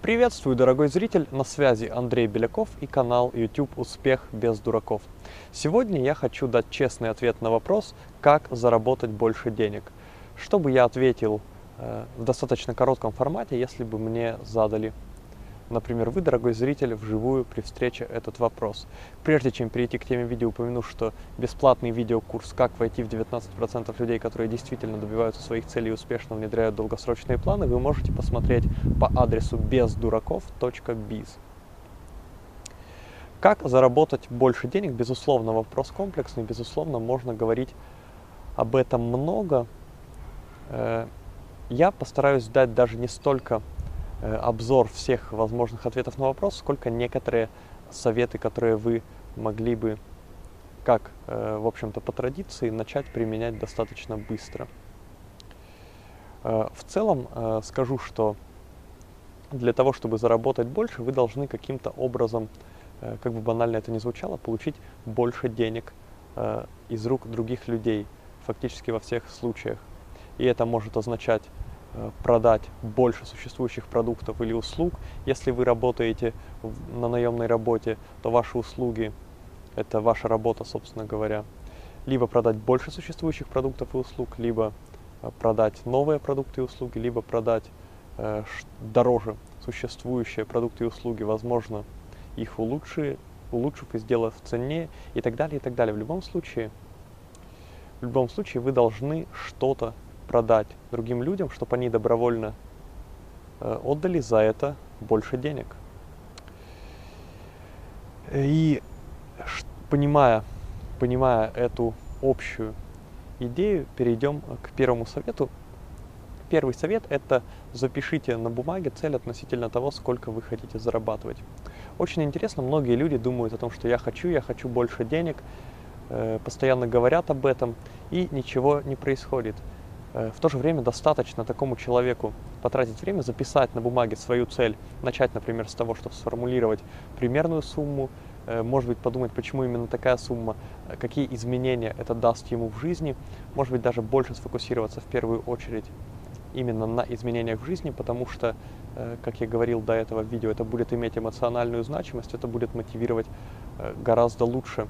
Приветствую, дорогой зритель! На связи Андрей Беляков и канал YouTube «Успех без дураков». Сегодня я хочу дать честный ответ на вопрос, как заработать больше денег. Чтобы я ответил э, в достаточно коротком формате, если бы мне задали например, вы, дорогой зритель, вживую при встрече этот вопрос. Прежде чем перейти к теме видео, упомяну, что бесплатный видеокурс «Как войти в 19% людей, которые действительно добиваются своих целей и успешно внедряют долгосрочные планы» вы можете посмотреть по адресу бездураков.biz. Как заработать больше денег? Безусловно, вопрос комплексный, безусловно, можно говорить об этом много. Э, я постараюсь дать даже не столько обзор всех возможных ответов на вопрос, сколько некоторые советы, которые вы могли бы, как, э, в общем-то, по традиции, начать применять достаточно быстро. Э, в целом скажу, что для того, чтобы заработать больше, вы должны каким-то образом, как бы банально это ни звучало, получить больше денег из рук других людей, фактически во всех случаях. И это может означать Э, продать больше существующих продуктов или услуг. Если вы работаете на наемной работе, то ваши услуги – это ваша работа, собственно говоря. Либо продать больше существующих продуктов и услуг, либо э, продать новые продукты и услуги, либо продать э, дороже существующие продукты и услуги, возможно, их улучши, улучшив и сделав ценнее и так далее, и так далее. В любом случае, в любом случае вы должны что-то продать другим людям, чтобы они добровольно э, отдали за это больше денег. И понимая, понимая эту общую идею, перейдем к первому совету. Первый совет – это запишите на бумаге цель относительно того, сколько вы хотите зарабатывать. Очень интересно, многие люди думают о том, что я хочу, я хочу больше денег, э, постоянно говорят об этом, и ничего не происходит. Э, в то же время достаточно такому человеку потратить время, записать на бумаге свою цель, начать, например, с того, чтобы сформулировать примерную сумму, э, может быть, подумать, почему именно такая сумма, э, какие изменения это даст ему в жизни, может быть, даже больше сфокусироваться в первую очередь именно на изменениях в жизни, потому что, как я говорил до этого в видео, это будет иметь эмоциональную значимость, это будет мотивировать гораздо лучше,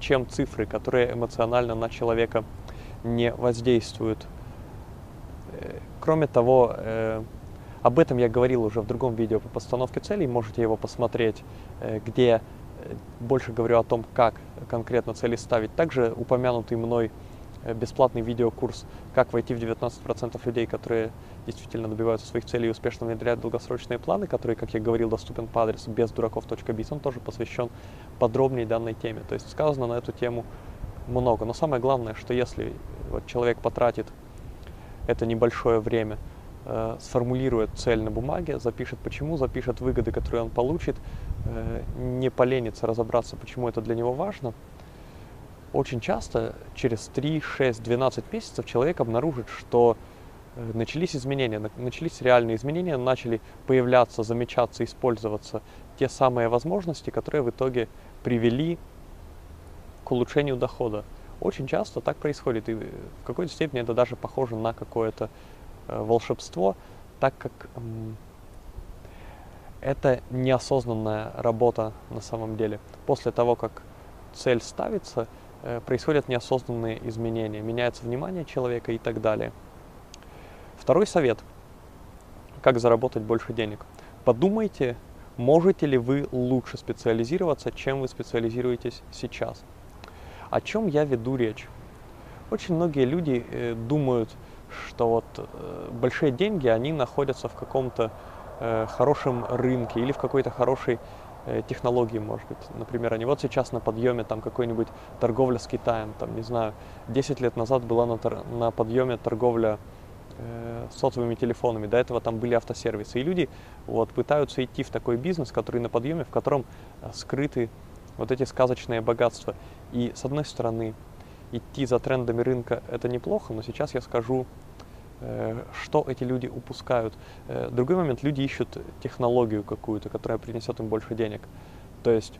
чем цифры, которые эмоционально на человека не воздействуют. Э, кроме того, э, об этом я говорил уже в другом видео по постановке целей, можете его посмотреть, э, где больше говорю о том, как конкретно цели ставить. Также упомянутый мной бесплатный видеокурс «Как войти в 19% людей, которые действительно добиваются своих целей и успешно внедряют долгосрочные планы», который, как я говорил, доступен по адресу бездураков.biz, он тоже посвящен подробнее данной теме. То есть сказано на эту тему много. Но самое главное, что если вот человек потратит это небольшое время, э, сформулирует цель на бумаге, запишет почему, запишет выгоды, которые он получит, э, не поленится разобраться, почему это для него важно, очень часто через 3, 6, 12 месяцев человек обнаружит, что э, начались изменения, начались реальные изменения, начали появляться, замечаться, использоваться те самые возможности, которые в итоге привели к улучшению дохода. Очень часто так происходит, и в какой-то степени это даже похоже на какое-то э, волшебство, так как это неосознанная работа на самом деле. После того, как цель ставится, э, происходят неосознанные изменения, меняется внимание человека и так далее. Второй совет. Как заработать больше денег. Подумайте, можете ли вы лучше специализироваться, чем вы специализируетесь сейчас. О чем я веду речь? Очень многие люди э, думают, что вот э, большие деньги, они находятся в каком-то э, хорошем рынке или в какой-то хорошей технологии, может быть. Например, они вот сейчас на подъеме там какой-нибудь торговля с Китаем, там, не знаю, 10 лет назад была на, на подъеме торговля сотовыми телефонами, до этого там были автосервисы. И люди вот пытаются идти в такой бизнес, который на подъеме, в котором скрыты вот эти сказочные богатства. И с одной стороны, идти за трендами рынка это неплохо, но сейчас я скажу, э, что эти люди упускают. Э, другой момент, люди ищут технологию какую-то, которая принесет им больше денег. То есть,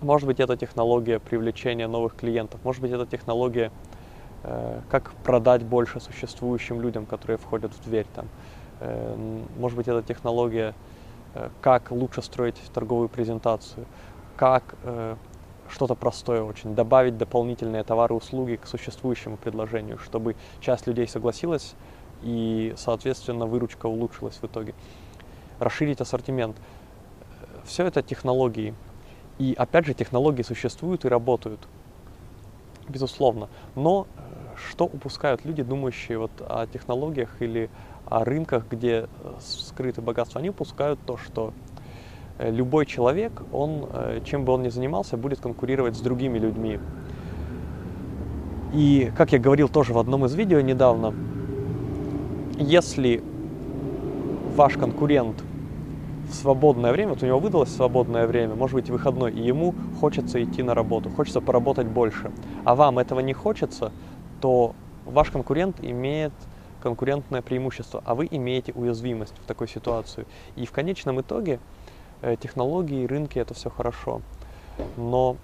может быть, это технология привлечения новых клиентов, может быть, это технология, э, как продать больше существующим людям, которые входят в дверь там. может быть, это технология, как лучше строить торговую презентацию, как что-то простое очень, добавить дополнительные товары и услуги к существующему предложению, чтобы часть людей согласилась и, соответственно, выручка улучшилась в итоге. Расширить ассортимент. Все это технологии. И опять же, технологии существуют и работают. Безусловно. Но э, что упускают люди, думающие вот о технологиях или о рынках, где э, скрыты богатства? Они упускают то, что любой человек, он, чем бы он ни занимался, будет конкурировать с другими людьми. И, как я говорил тоже в одном из видео недавно, если ваш конкурент в свободное время, вот у него выдалось свободное время, может быть выходной, и ему хочется идти на работу, хочется поработать больше, а вам этого не хочется, то ваш конкурент имеет конкурентное преимущество, а вы имеете уязвимость в такой ситуации. И в конечном итоге э, технологии, рынки это все хорошо. Но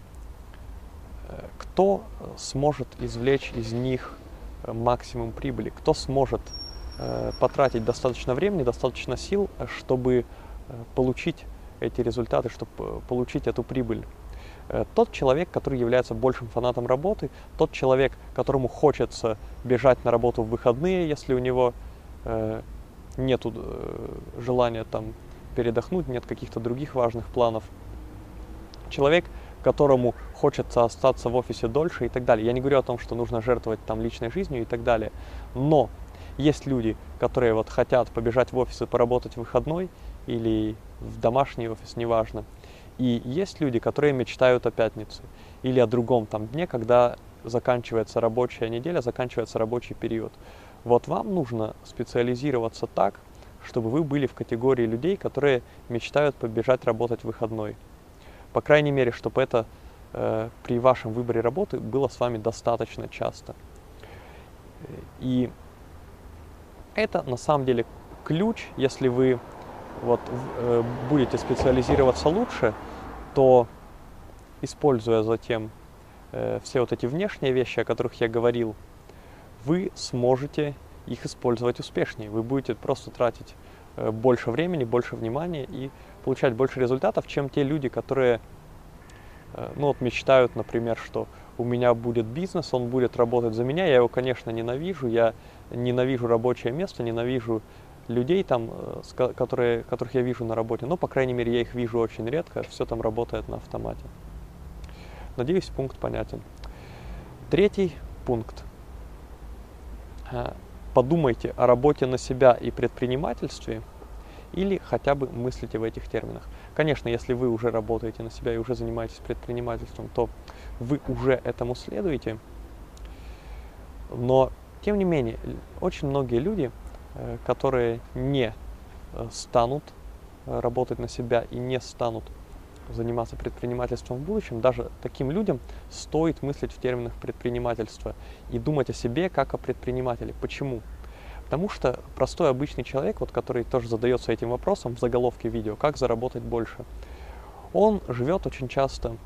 э, кто сможет извлечь из них э, максимум прибыли? Кто сможет потратить достаточно времени, достаточно сил, чтобы получить эти результаты, чтобы получить эту прибыль? Э, тот человек, который является большим фанатом работы, тот человек, которому хочется бежать на работу в выходные, если у него э, нет э, желания там передохнуть, нет каких-то других важных планов. Человек, которому хочется остаться в офисе дольше и так далее. Я не говорю о том, что нужно жертвовать там личной жизнью и так далее. Но есть люди, которые вот хотят побежать в офис и поработать в выходной или в домашний офис, неважно. И есть люди, которые мечтают о пятнице или о другом там дне, когда заканчивается рабочая неделя, заканчивается рабочий период. Вот вам нужно специализироваться так, чтобы вы были в категории людей, которые мечтают побежать работать в выходной. По крайней мере, чтобы это э, при вашем выборе работы было с вами достаточно часто. И это на самом деле ключ, если вы вот, э, будете специализироваться лучше, то используя затем э, все вот эти внешние вещи, о которых я говорил, вы сможете их использовать успешнее. Вы будете просто тратить э, больше времени, больше внимания и получать больше результатов, чем те люди, которые э, ну, вот мечтают, например, что у меня будет бизнес, он будет работать за меня. Я его, конечно, ненавижу. Я ненавижу рабочее место, ненавижу людей там, э, которые, которых я вижу на работе, но, по крайней мере, я их вижу очень редко, все там работает на автомате. Надеюсь, пункт понятен. Третий пункт. Подумайте о работе на себя и предпринимательстве или хотя бы мыслите в этих терминах. Конечно, если вы уже работаете на себя и уже занимаетесь предпринимательством, то вы уже этому следуете. Но, тем не менее, очень многие люди Э, которые не э, станут э, работать на себя и не станут заниматься предпринимательством в будущем, даже таким людям стоит мыслить в терминах предпринимательства и думать о себе как о предпринимателе. Почему? Потому что простой обычный человек, вот, который тоже задается этим вопросом в заголовке видео, как заработать больше, он живет очень часто,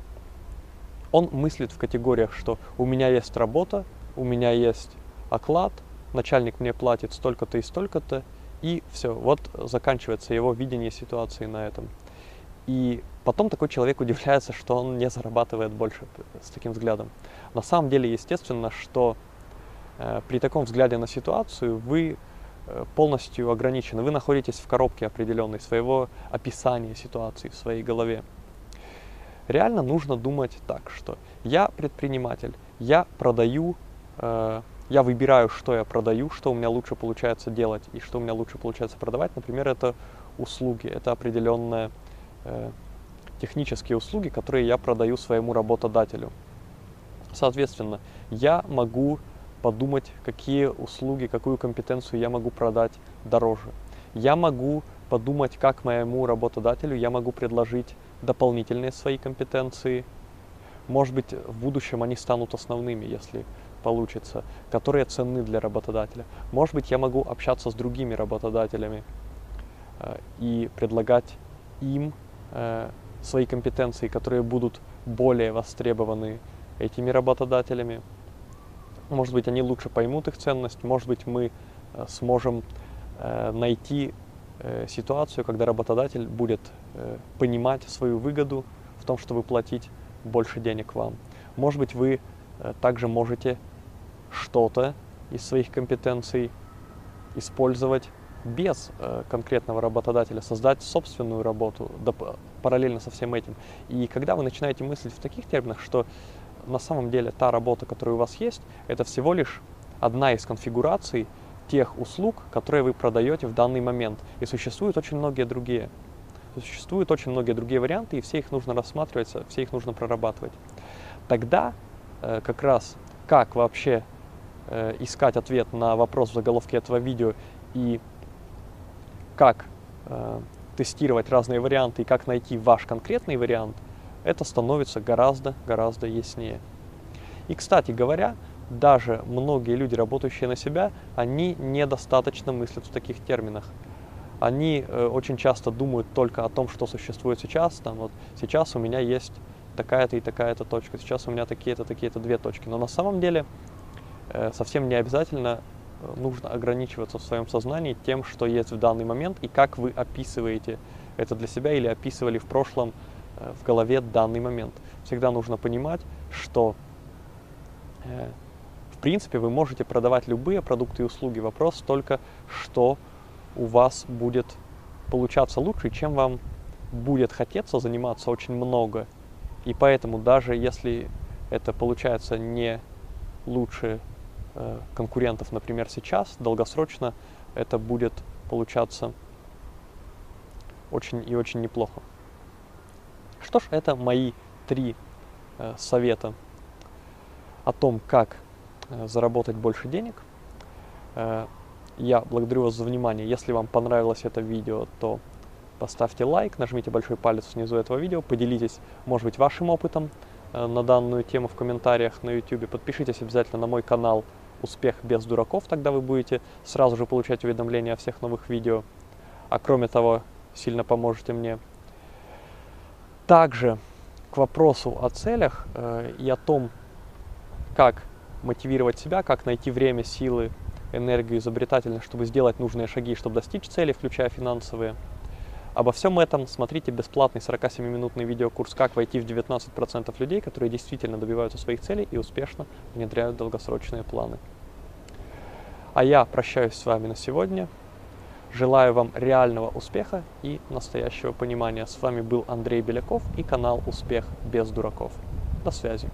он мыслит в категориях, что у меня есть работа, у меня есть оклад, начальник мне платит столько-то и столько-то, и все, вот заканчивается его видение ситуации на этом. И потом такой человек удивляется, что он не зарабатывает больше с таким взглядом. На самом деле, естественно, что э, при таком взгляде на ситуацию вы э, полностью ограничены. Вы находитесь в коробке определенной своего описания ситуации в своей голове. Реально нужно думать так, что я предприниматель, я продаю э, я выбираю, что я продаю, что у меня лучше получается делать и что у меня лучше получается продавать. Например, это услуги, это определенные э, технические услуги, которые я продаю своему работодателю. Соответственно, я могу подумать, какие услуги, какую компетенцию я могу продать дороже. Я могу подумать, как моему работодателю я могу предложить дополнительные свои компетенции. Может быть, в будущем они станут основными, если получится, которые ценны для работодателя. Может быть, я могу общаться с другими работодателями э, и предлагать им э, свои компетенции, которые будут более востребованы этими работодателями. Может быть, они лучше поймут их ценность, может быть, мы э, сможем э, найти ситуацию, когда работодатель будет понимать свою выгоду в том, чтобы платить больше денег вам. Может быть, вы также можете что-то из своих компетенций использовать без э, конкретного работодателя, создать собственную работу параллельно со всем этим. И когда вы начинаете мыслить в таких терминах, что на самом деле та работа, которая у вас есть, это всего лишь одна из конфигураций тех услуг, которые вы продаете в данный момент. И существуют очень многие другие. Существуют очень многие другие варианты, и все их нужно рассматривать, все их нужно прорабатывать. Тогда э, как раз как вообще э, искать ответ на вопрос в заголовке этого видео и как э, тестировать разные варианты и как найти ваш конкретный вариант, это становится гораздо-гораздо яснее. И, кстати говоря, даже многие люди, работающие на себя, они недостаточно мыслят в таких терминах. Они э, очень часто думают только о том, что существует сейчас. Там вот сейчас у меня есть такая-то и такая-то точка, сейчас у меня такие-то, такие-то две точки. Но на самом деле э, совсем не обязательно нужно ограничиваться в своем сознании тем, что есть в данный момент и как вы описываете это для себя или описывали в прошлом э, в голове данный момент. Всегда нужно понимать, что э, в принципе вы можете продавать любые продукты и услуги. Вопрос только, что у вас будет получаться лучше, чем вам будет хотеться заниматься очень много и поэтому даже если это получается не лучше э, конкурентов, например, сейчас, долгосрочно это будет получаться очень и очень неплохо. Что ж, это мои три э, совета о том, как э, заработать больше денег. Э, я благодарю вас за внимание. Если вам понравилось это видео, то Поставьте лайк, нажмите большой палец внизу этого видео, поделитесь, может быть, вашим опытом э, на данную тему в комментариях на YouTube. Подпишитесь обязательно на мой канал «Успех без дураков», тогда вы будете сразу же получать уведомления о всех новых видео. А кроме того, сильно поможете мне. Также к вопросу о целях э, и о том, как мотивировать себя, как найти время, силы, энергию, изобретательность, чтобы сделать нужные шаги, чтобы достичь цели, включая финансовые – Обо всем этом смотрите бесплатный 47-минутный видеокурс «Как войти в 19% людей, которые действительно добиваются своих целей и успешно внедряют долгосрочные планы». А я прощаюсь с вами на сегодня. Желаю вам реального успеха и настоящего понимания. С вами был Андрей Беляков и канал «Успех без дураков». До связи.